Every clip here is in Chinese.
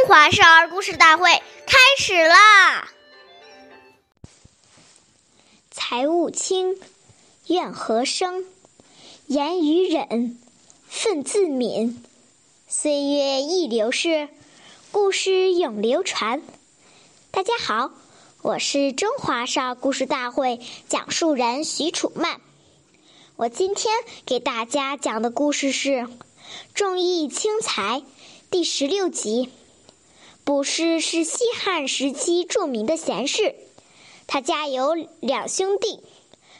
中华少儿故事大会开始啦！财物轻，怨何生？言语忍，忿自泯。岁月易流逝，故事永流传。大家好，我是中华少儿故事大会讲述人许楚曼。我今天给大家讲的故事是《重义轻财》第十六集。卜氏是西汉时期著名的贤士，他家有两兄弟，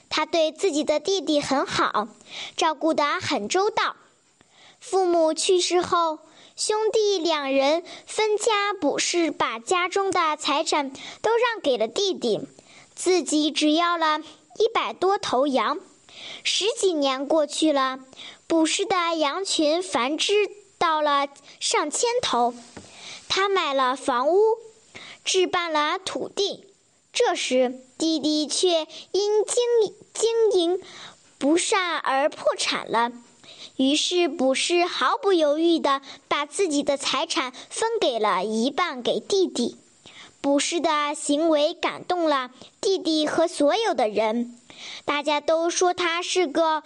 他对自己的弟弟很好，照顾得很周到。父母去世后，兄弟两人分家，卜氏把家中的财产都让给了弟弟，自己只要了一百多头羊。十几年过去了，卜氏的羊群繁殖到了上千头。他买了房屋，置办了土地，这时弟弟却因经经营不善而破产了。于是卜师毫不犹豫地把自己的财产分给了一半给弟弟。卜师的行为感动了弟弟和所有的人，大家都说他是个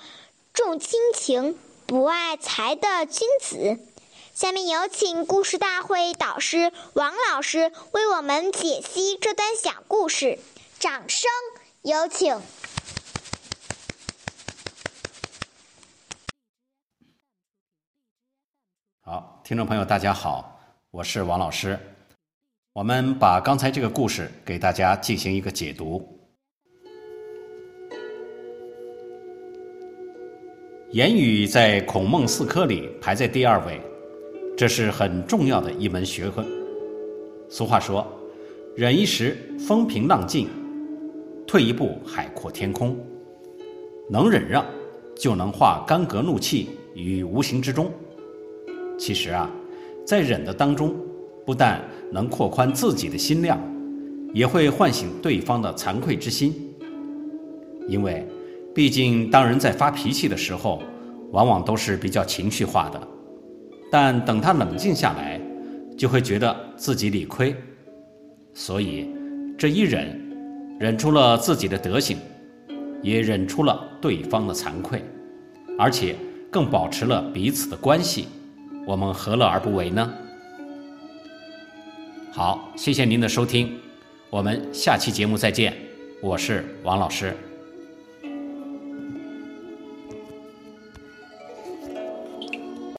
重亲情、不爱财的君子。下面有请故事大会导师王老师为我们解析这段小故事，掌声有请。好，听众朋友，大家好，我是王老师。我们把刚才这个故事给大家进行一个解读。言语在孔孟四科里排在第二位。这是很重要的一门学问。俗话说：“忍一时，风平浪静；退一步，海阔天空。”能忍让，就能化干戈怒气于无形之中。其实啊，在忍的当中，不但能扩宽自己的心量，也会唤醒对方的惭愧之心。因为，毕竟当人在发脾气的时候，往往都是比较情绪化的。但等他冷静下来，就会觉得自己理亏，所以这一忍，忍出了自己的德行，也忍出了对方的惭愧，而且更保持了彼此的关系，我们何乐而不为呢？好，谢谢您的收听，我们下期节目再见，我是王老师。